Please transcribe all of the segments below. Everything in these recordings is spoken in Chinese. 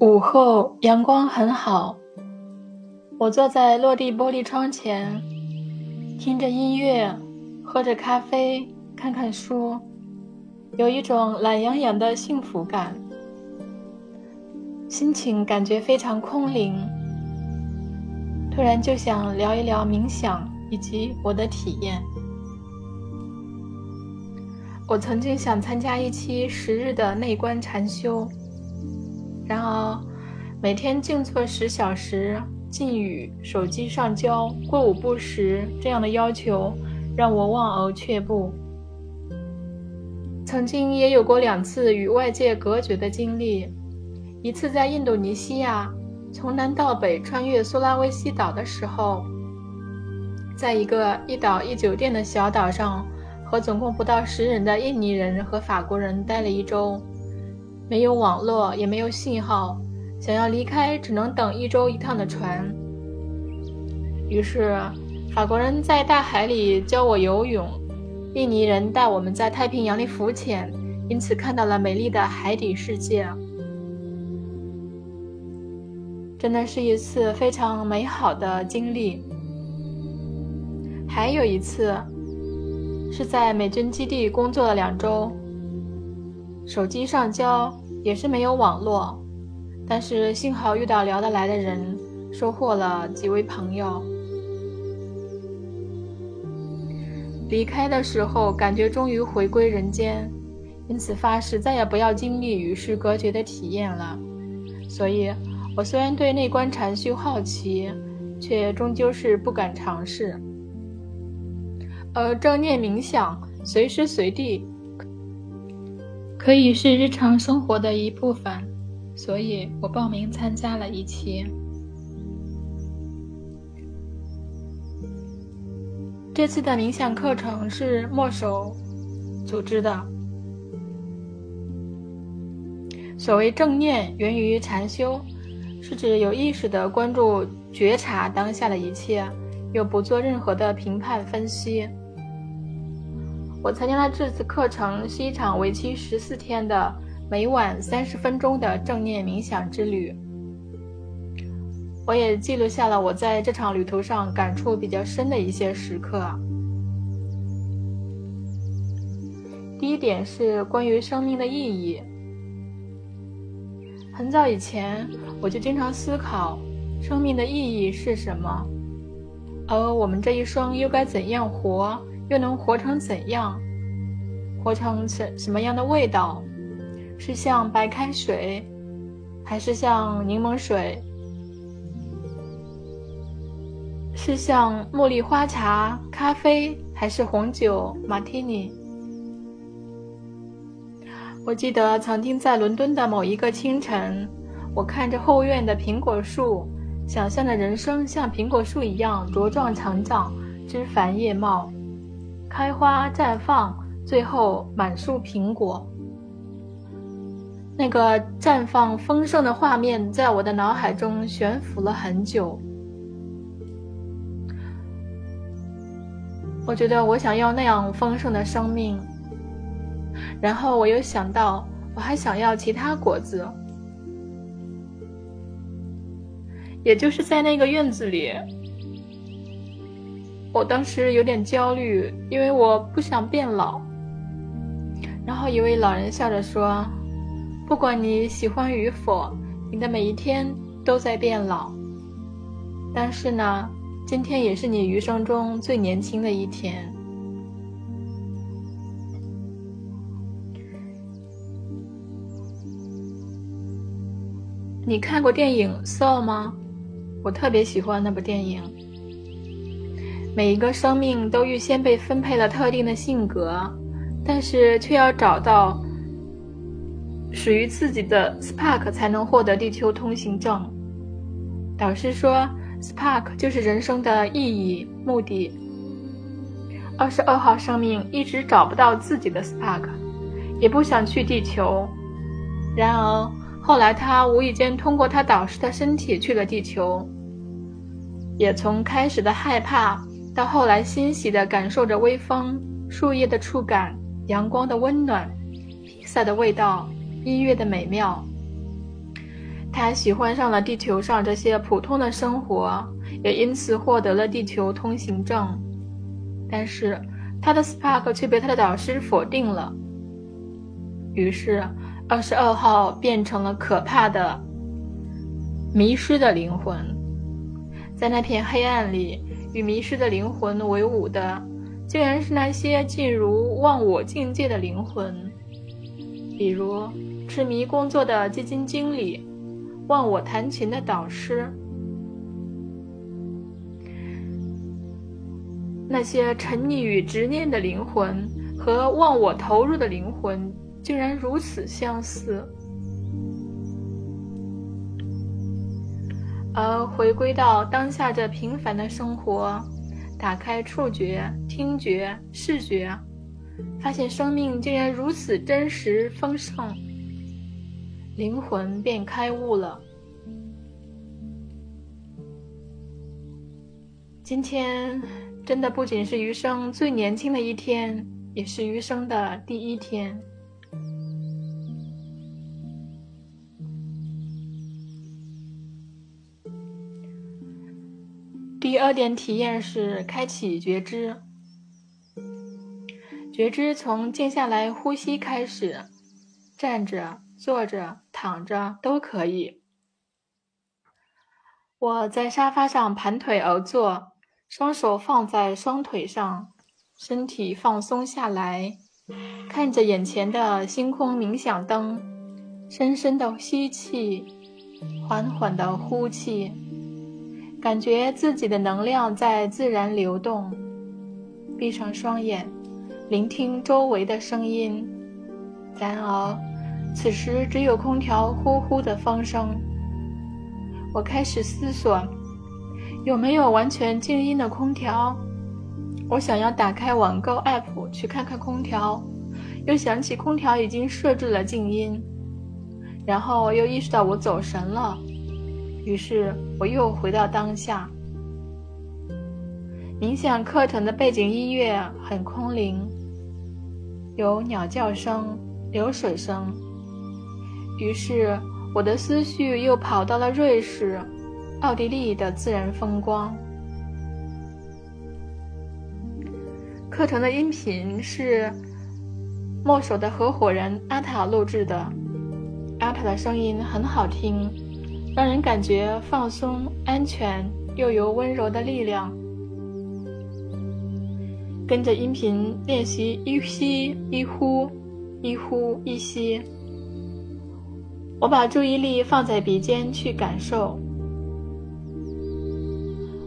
午后阳光很好，我坐在落地玻璃窗前，听着音乐，喝着咖啡，看看书，有一种懒洋洋的幸福感，心情感觉非常空灵。突然就想聊一聊冥想以及我的体验。我曾经想参加一期十日的内观禅修，然而每天静坐十小时、禁语、手机上交、过午不食这样的要求，让我望而却步。曾经也有过两次与外界隔绝的经历，一次在印度尼西亚，从南到北穿越苏拉威西岛的时候，在一个一岛一酒店的小岛上。和总共不到十人的印尼人和法国人待了一周，没有网络，也没有信号，想要离开只能等一周一趟的船。于是，法国人在大海里教我游泳，印尼人带我们在太平洋里浮潜，因此看到了美丽的海底世界。真的是一次非常美好的经历。还有一次。是在美军基地工作了两周，手机上交也是没有网络，但是幸好遇到聊得来的人，收获了几位朋友。离开的时候感觉终于回归人间，因此发誓再也不要经历与世隔绝的体验了。所以，我虽然对内观禅修好奇，却终究是不敢尝试。而正念冥想随时随地可以是日常生活的一部分，所以我报名参加了一期。这次的冥想课程是墨守组织的。所谓正念源于禅修，是指有意识的关注、觉察当下的一切，又不做任何的评判分析。我参加的这次课程是一场为期十四天的每晚三十分钟的正念冥想之旅。我也记录下了我在这场旅途上感触比较深的一些时刻。第一点是关于生命的意义。很早以前，我就经常思考生命的意义是什么，而我们这一生又该怎样活。又能活成怎样？活成什什么样的味道？是像白开水，还是像柠檬水？是像茉莉花茶、咖啡，还是红酒、马提尼？我记得曾经在伦敦的某一个清晨，我看着后院的苹果树，想象着人生像苹果树一样茁壮成长，枝繁叶茂。开花绽放，最后满树苹果。那个绽放丰盛的画面在我的脑海中悬浮了很久。我觉得我想要那样丰盛的生命。然后我又想到，我还想要其他果子。也就是在那个院子里。我当时有点焦虑，因为我不想变老。然后一位老人笑着说：“不管你喜欢与否，你的每一天都在变老。但是呢，今天也是你余生中最年轻的一天。”你看过电影《Soul》吗？我特别喜欢那部电影。每一个生命都预先被分配了特定的性格，但是却要找到属于自己的 spark 才能获得地球通行证。导师说，spark 就是人生的意义、目的。二十二号生命一直找不到自己的 spark，也不想去地球。然而后来他无意间通过他导师的身体去了地球，也从开始的害怕。到后来，欣喜地感受着微风、树叶的触感、阳光的温暖、披萨的味道、音乐的美妙。他喜欢上了地球上这些普通的生活，也因此获得了地球通行证。但是，他的 Spark 却被他的导师否定了。于是，二十二号变成了可怕的、迷失的灵魂。在那片黑暗里，与迷失的灵魂为伍的，竟然是那些进入忘我境界的灵魂，比如痴迷工作的基金经理。忘我弹琴的导师，那些沉溺于执念的灵魂和忘我投入的灵魂，竟然如此相似。而回归到当下这平凡的生活，打开触觉、听觉、视觉，发现生命竟然如此真实丰盛。灵魂便开悟了。今天真的不仅是余生最年轻的一天，也是余生的第一天。第二点体验是开启觉知，觉知从静下来呼吸开始，站着。坐着、躺着都可以。我在沙发上盘腿而坐，双手放在双腿上，身体放松下来，看着眼前的星空冥想灯，深深的吸气，缓缓的呼气，感觉自己的能量在自然流动。闭上双眼，聆听周围的声音，然而。此时只有空调呼呼的风声。我开始思索，有没有完全静音的空调？我想要打开网购 app 去看看空调，又想起空调已经设置了静音，然后又意识到我走神了，于是我又回到当下。冥想课程的背景音乐很空灵，有鸟叫声、流水声。于是，我的思绪又跑到了瑞士、奥地利的自然风光。课程的音频是墨守的合伙人阿塔录制的，阿塔的声音很好听，让人感觉放松、安全，又有温柔的力量。跟着音频练习一吸一呼，一呼一吸。我把注意力放在鼻尖去感受。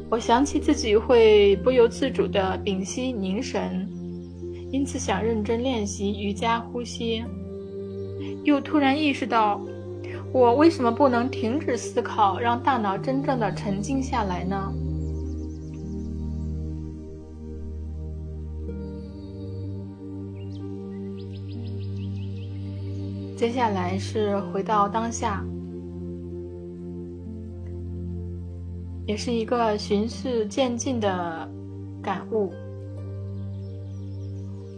我想起自己会不由自主地屏息凝神，因此想认真练习瑜伽呼吸。又突然意识到，我为什么不能停止思考，让大脑真正的沉静下来呢？接下来是回到当下，也是一个循序渐进的感悟。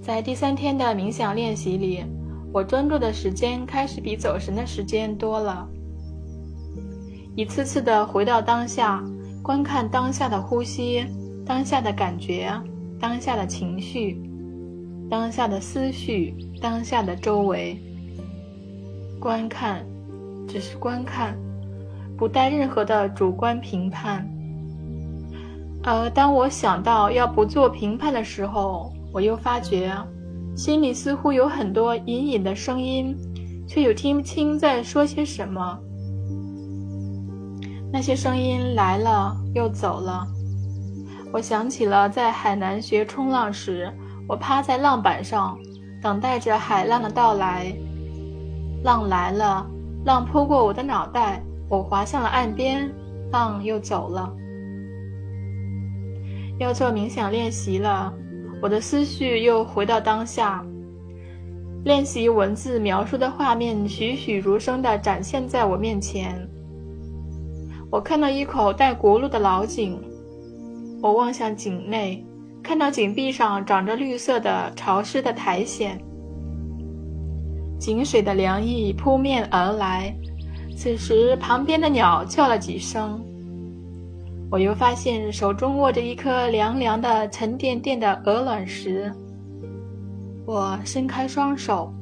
在第三天的冥想练习里，我专注的时间开始比走神的时间多了。一次次的回到当下，观看当下的呼吸、当下的感觉、当下的情绪、当下的思绪、当下的周围。观看，只是观看，不带任何的主观评判。而当我想到要不做评判的时候，我又发觉，心里似乎有很多隐隐的声音，却又听不清在说些什么。那些声音来了又走了。我想起了在海南学冲浪时，我趴在浪板上，等待着海浪的到来。浪来了，浪扑过我的脑袋，我滑向了岸边，浪又走了。要做冥想练习了，我的思绪又回到当下。练习文字描述的画面栩栩如生地展现在我面前。我看到一口带轱辘的老井，我望向井内，看到井壁上长着绿色的潮湿的苔藓。井水的凉意扑面而来，此时，旁边的鸟叫了几声，我又发现手中握着一颗凉凉的、沉甸甸的鹅卵石。我伸开双手，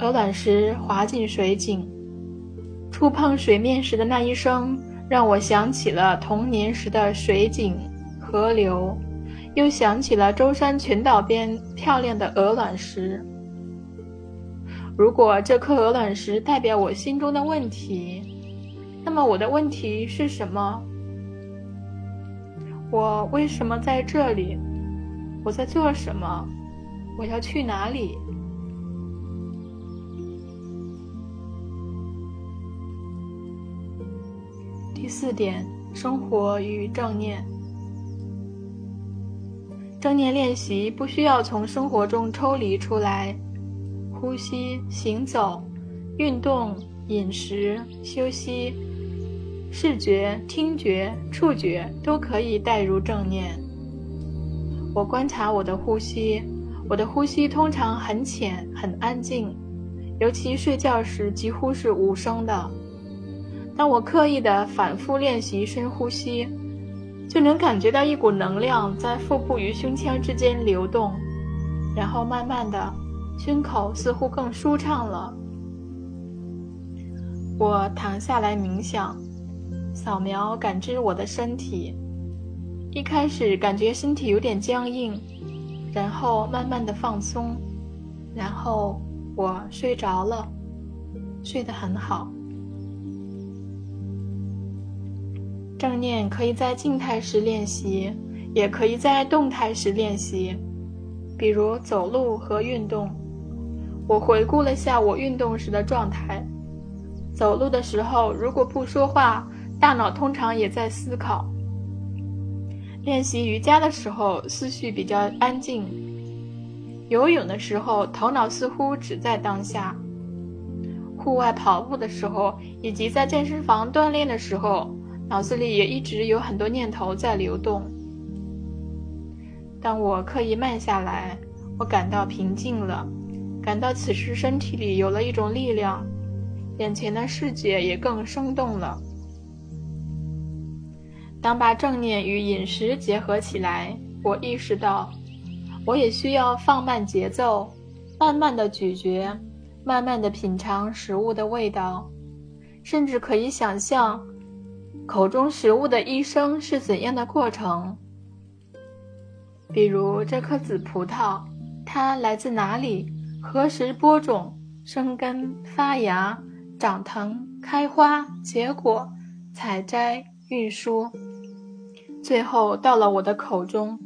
鹅卵石滑进水井，触碰水面时的那一声，让我想起了童年时的水井、河流，又想起了舟山群岛边漂亮的鹅卵石。如果这颗鹅卵石代表我心中的问题，那么我的问题是什么？我为什么在这里？我在做什么？我要去哪里？第四点，生活与正念。正念练习不需要从生活中抽离出来。呼吸、行走、运动、饮食、休息、视觉、听觉、触觉都可以带入正念。我观察我的呼吸，我的呼吸通常很浅、很安静，尤其睡觉时几乎是无声的。当我刻意的反复练习深呼吸，就能感觉到一股能量在腹部与胸腔之间流动，然后慢慢的。胸口似乎更舒畅了。我躺下来冥想，扫描感知我的身体。一开始感觉身体有点僵硬，然后慢慢的放松，然后我睡着了，睡得很好。正念可以在静态时练习，也可以在动态时练习，比如走路和运动。我回顾了下我运动时的状态，走路的时候如果不说话，大脑通常也在思考；练习瑜伽的时候，思绪比较安静；游泳的时候，头脑似乎只在当下；户外跑步的时候，以及在健身房锻炼的时候，脑子里也一直有很多念头在流动。当我刻意慢下来，我感到平静了。感到此时身体里有了一种力量，眼前的世界也更生动了。当把正念与饮食结合起来，我意识到，我也需要放慢节奏，慢慢的咀嚼，慢慢的品尝食物的味道，甚至可以想象，口中食物的一生是怎样的过程。比如这颗紫葡萄，它来自哪里？何时播种、生根、发芽、长藤、开花、结果、采摘、运输，最后到了我的口中。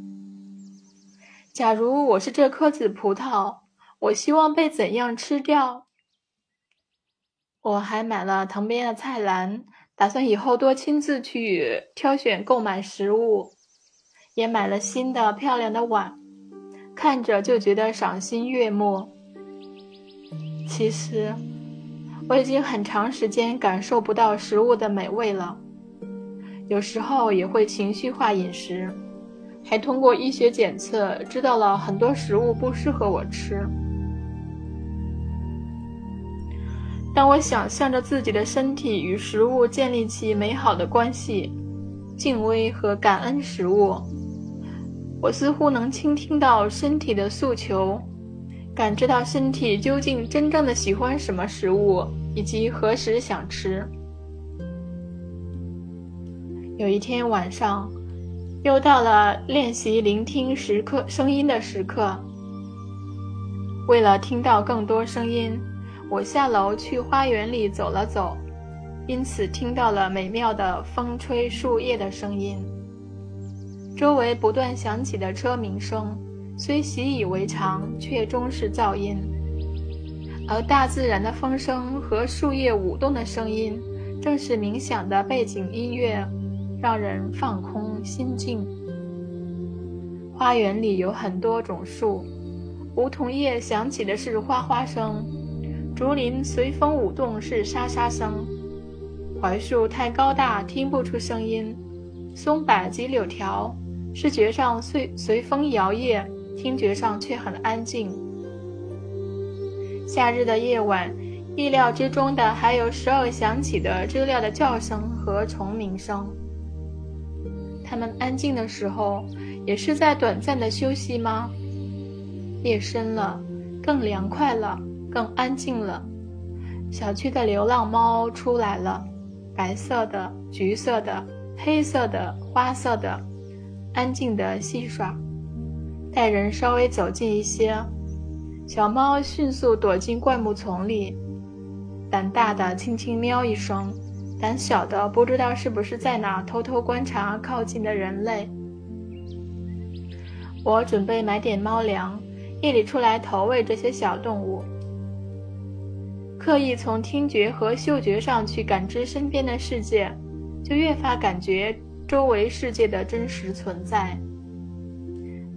假如我是这颗紫葡萄，我希望被怎样吃掉？我还买了藤边的菜篮，打算以后多亲自去挑选购买食物，也买了新的漂亮的碗，看着就觉得赏心悦目。其实，我已经很长时间感受不到食物的美味了。有时候也会情绪化饮食，还通过医学检测知道了很多食物不适合我吃。当我想象着自己的身体与食物建立起美好的关系，敬畏和感恩食物，我似乎能倾听到身体的诉求。感知到身体究竟真正的喜欢什么食物，以及何时想吃。有一天晚上，又到了练习聆听时刻声音的时刻。为了听到更多声音，我下楼去花园里走了走，因此听到了美妙的风吹树叶的声音。周围不断响起的车鸣声。虽习以为常，却终是噪音。而大自然的风声和树叶舞动的声音，正是冥想的背景音乐，让人放空心境。花园里有很多种树，梧桐叶响起的是哗哗声，竹林随风舞动是沙沙声，槐树太高大听不出声音，松柏及柳条视觉上随随风摇曳。听觉上却很安静。夏日的夜晚，意料之中的还有时而响起的知了的叫声和虫鸣声。它们安静的时候，也是在短暂的休息吗？夜深了，更凉快了，更安静了。小区的流浪猫出来了，白色的、橘色的、黑色的、花色的，安静的戏耍。待人稍微走近一些，小猫迅速躲进灌木丛里，胆大的轻轻喵一声，胆小的不知道是不是在哪偷偷观察靠近的人类。我准备买点猫粮，夜里出来投喂这些小动物。刻意从听觉和嗅觉上去感知身边的世界，就越发感觉周围世界的真实存在。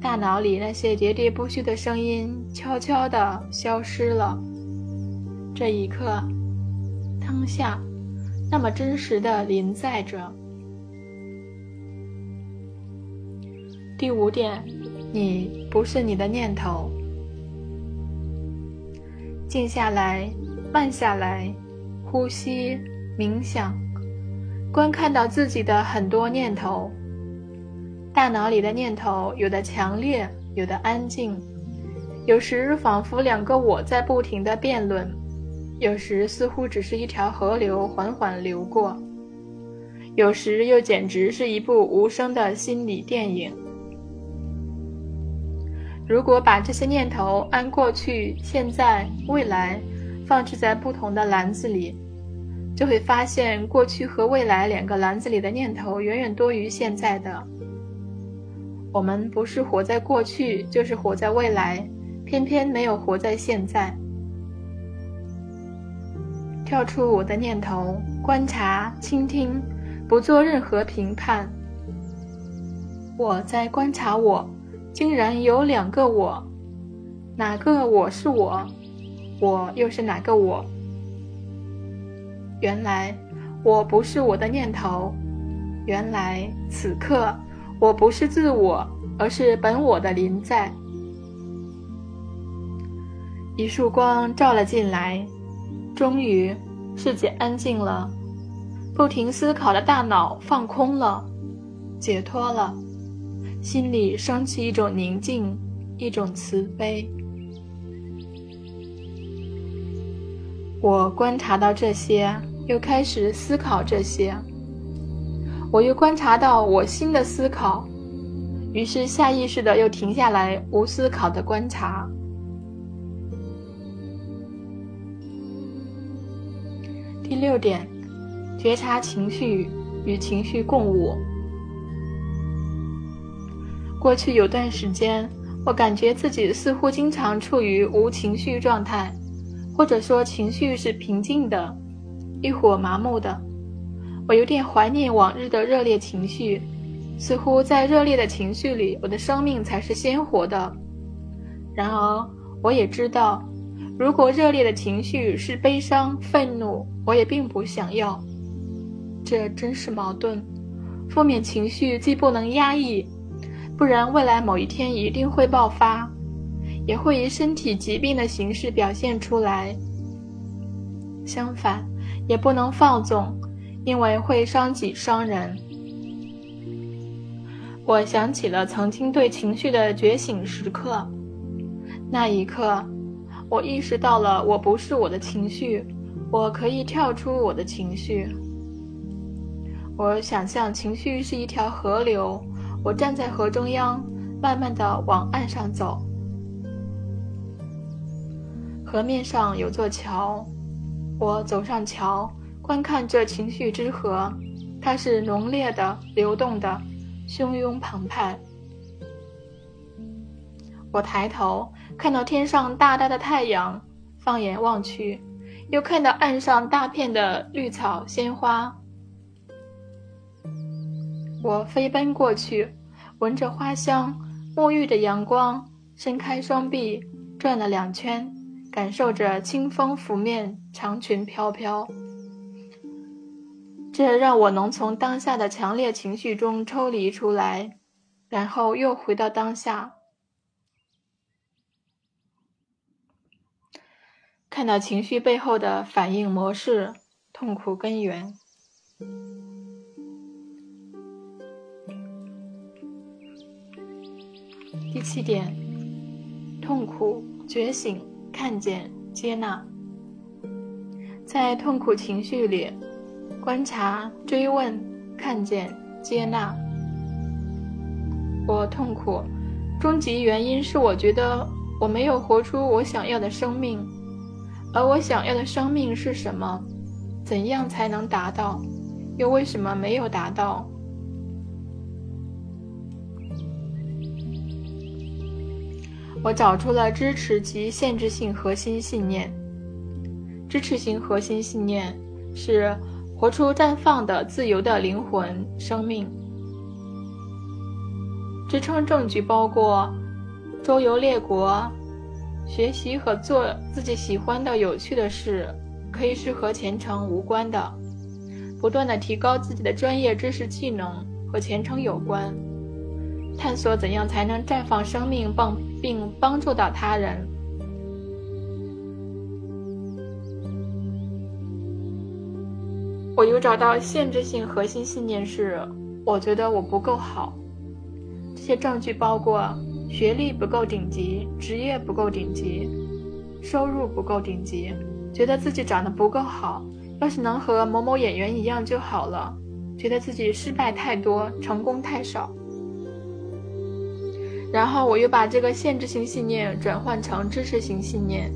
大脑里那些喋喋不休的声音悄悄地消失了。这一刻，当下，那么真实的临在着。第五点，你不是你的念头。静下来。慢下来，呼吸，冥想，观看到自己的很多念头。大脑里的念头有的强烈，有的安静，有时仿佛两个我在不停的辩论，有时似乎只是一条河流缓缓流过，有时又简直是一部无声的心理电影。如果把这些念头按过去、现在、未来。放置在不同的篮子里，就会发现过去和未来两个篮子里的念头远远多于现在的。我们不是活在过去，就是活在未来，偏偏没有活在现在。跳出我的念头，观察、倾听，不做任何评判。我在观察我，竟然有两个我，哪个我是我？我又是哪个我？原来我不是我的念头，原来此刻我不是自我，而是本我的临在。一束光照了进来，终于世界安静了，不停思考的大脑放空了，解脱了，心里升起一种宁静，一种慈悲。我观察到这些，又开始思考这些。我又观察到我新的思考，于是下意识的又停下来，无思考的观察。六点，觉察情绪与情绪共舞。过去有段时间，我感觉自己似乎经常处于无情绪状态。或者说情绪是平静的，一伙麻木的。我有点怀念往日的热烈情绪，似乎在热烈的情绪里，我的生命才是鲜活的。然而，我也知道，如果热烈的情绪是悲伤、愤怒，我也并不想要。这真是矛盾。负面情绪既不能压抑，不然未来某一天一定会爆发。也会以身体疾病的形式表现出来。相反，也不能放纵，因为会伤己伤人。我想起了曾经对情绪的觉醒时刻，那一刻，我意识到了我不是我的情绪，我可以跳出我的情绪。我想象情绪是一条河流，我站在河中央，慢慢的往岸上走。河面上有座桥，我走上桥，观看这情绪之河。它是浓烈的、流动的、汹涌澎湃。我抬头看到天上大大的太阳，放眼望去，又看到岸上大片的绿草鲜花。我飞奔过去，闻着花香，沐浴着阳光，伸开双臂，转了两圈。感受着清风拂面，长裙飘飘，这让我能从当下的强烈情绪中抽离出来，然后又回到当下。看到情绪背后的反应模式、痛苦根源。第七点，痛苦觉醒，看见接纳。在痛苦情绪里，观察、追问、看见、接纳。我痛苦，终极原因是我觉得我没有活出我想要的生命，而我想要的生命是什么？怎样才能达到？又为什么没有达到？我找出了支持及限制性核心信念。支持型核心信念是活出绽放的自由的灵魂生命。支撑证据包括周游列国、学习和做自己喜欢的有趣的事，可以是和前程无关的；不断的提高自己的专业知识技能和前程有关；探索怎样才能绽放生命，帮并帮助到他人。我有找到限制性核心信念是，我觉得我不够好。这些证据包括学历不够顶级，职业不够顶级，收入不够顶级，觉得自己长得不够好，要是能和某某演员一样就好了，觉得自己失败太多，成功太少。然后我又把这个限制性信念转换成支持性信念，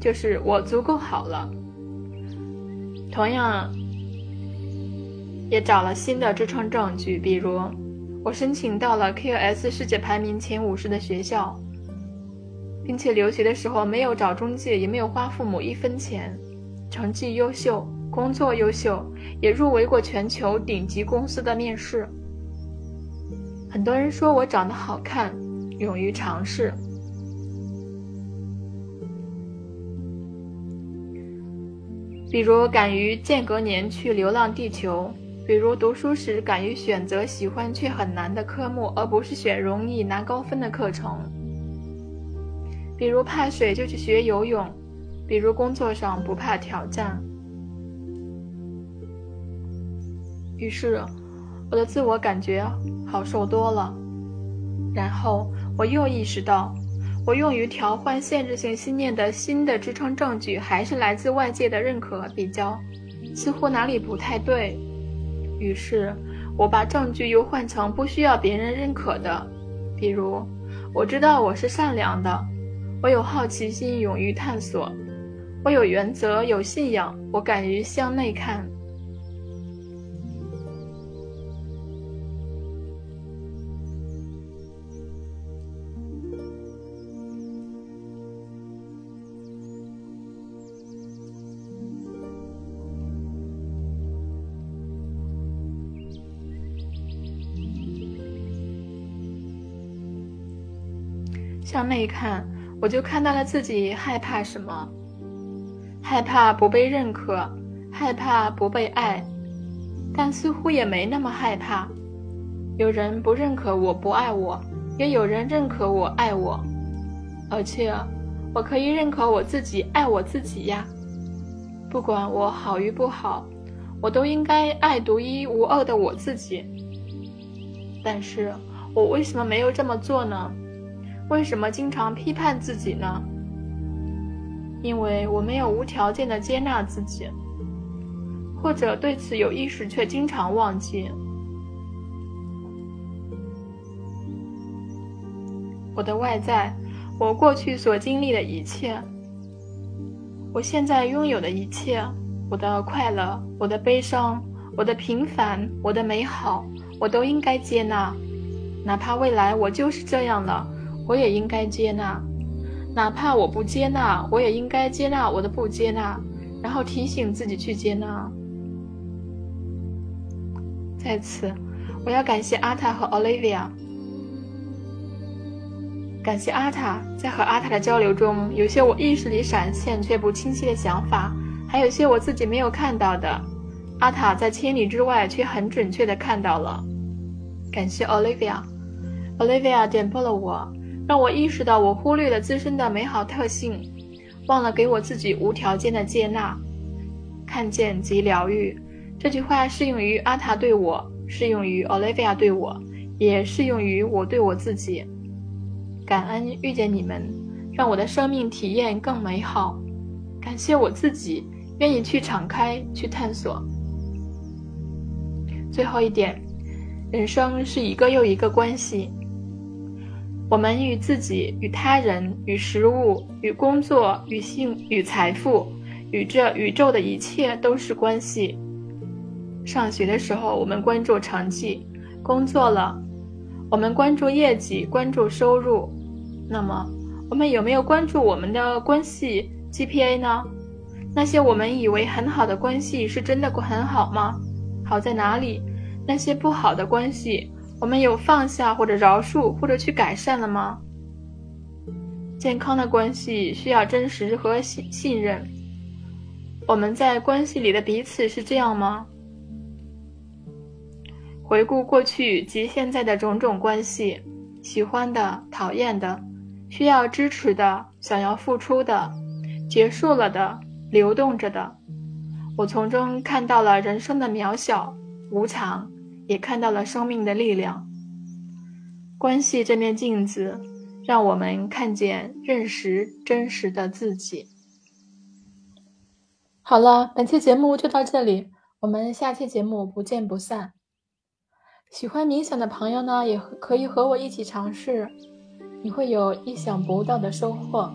就是我足够好了。同样，也找了新的支撑证据，比如我申请到了 QS 世界排名前五十的学校，并且留学的时候没有找中介，也没有花父母一分钱，成绩优秀，工作优秀，也入围过全球顶级公司的面试。很多人说我长得好看，勇于尝试。比如敢于间隔年去流浪地球，比如读书时敢于选择喜欢却很难的科目，而不是选容易拿高分的课程。比如怕水就去学游泳，比如工作上不怕挑战。于是，我的自我感觉好受多了。然后我又意识到。我用于调换限制性信念的新的支撑证据，还是来自外界的认可比较，似乎哪里不太对。于是，我把证据又换成不需要别人认可的，比如，我知道我是善良的，我有好奇心，勇于探索，我有原则，有信仰，我敢于向内看。向内看，我就看到了自己害怕什么：害怕不被认可，害怕不被爱，但似乎也没那么害怕。有人不认可我，不爱我，也有人认可我，爱我，而且我可以认可我自己，爱我自己呀。不管我好与不好，我都应该爱独一无二的我自己。但是我为什么没有这么做呢？为什么经常批判自己呢？因为我没有无条件的接纳自己，或者对此有意识却经常忘记。我的外在，我过去所经历的一切，我现在拥有的一切，我的快乐，我的悲伤，我的平凡，我的美好，我都应该接纳，哪怕未来我就是这样了。我也应该接纳，哪怕我不接纳，我也应该接纳我的不接纳，然后提醒自己去接纳。在此，我要感谢阿塔和 Olivia，感谢阿塔，在和阿塔的交流中，有些我意识里闪现却不清晰的想法，还有些我自己没有看到的，阿塔在千里之外却很准确的看到了。感谢 Olivia，Olivia 点拨了我。让我意识到我忽略了自身的美好特性，忘了给我自己无条件的接纳。看见即疗愈，这句话适用于阿塔对我，适用于 Olivia 对我，也适用于我对我自己。感恩遇见你们，让我的生命体验更美好。感谢我自己，愿意去敞开，去探索。最后一点，人生是一个又一个关系。我们与自己、与他人、与食物、与工作、与性、与财富、与这宇宙的一切都是关系。上学的时候，我们关注成绩；工作了，我们关注业绩、关注收入。那么，我们有没有关注我们的关系 GPA 呢？那些我们以为很好的关系，是真的很好吗？好在哪里？那些不好的关系，我们有放下或者饶恕或者去改善了吗？健康的关系需要真实和信信任。我们在关系里的彼此是这样吗？回顾过去及现在的种种关系，喜欢的、讨厌的，需要支持的、想要付出的，结束了的、流动着的，我从中看到了人生的渺小、无常。也看到了生命的力量。关系这面镜子，让我们看见、认识真实的自己。好了，本期节目就到这里，我们下期节目不见不散。喜欢冥想的朋友呢，也可以和我一起尝试，你会有意想不到的收获。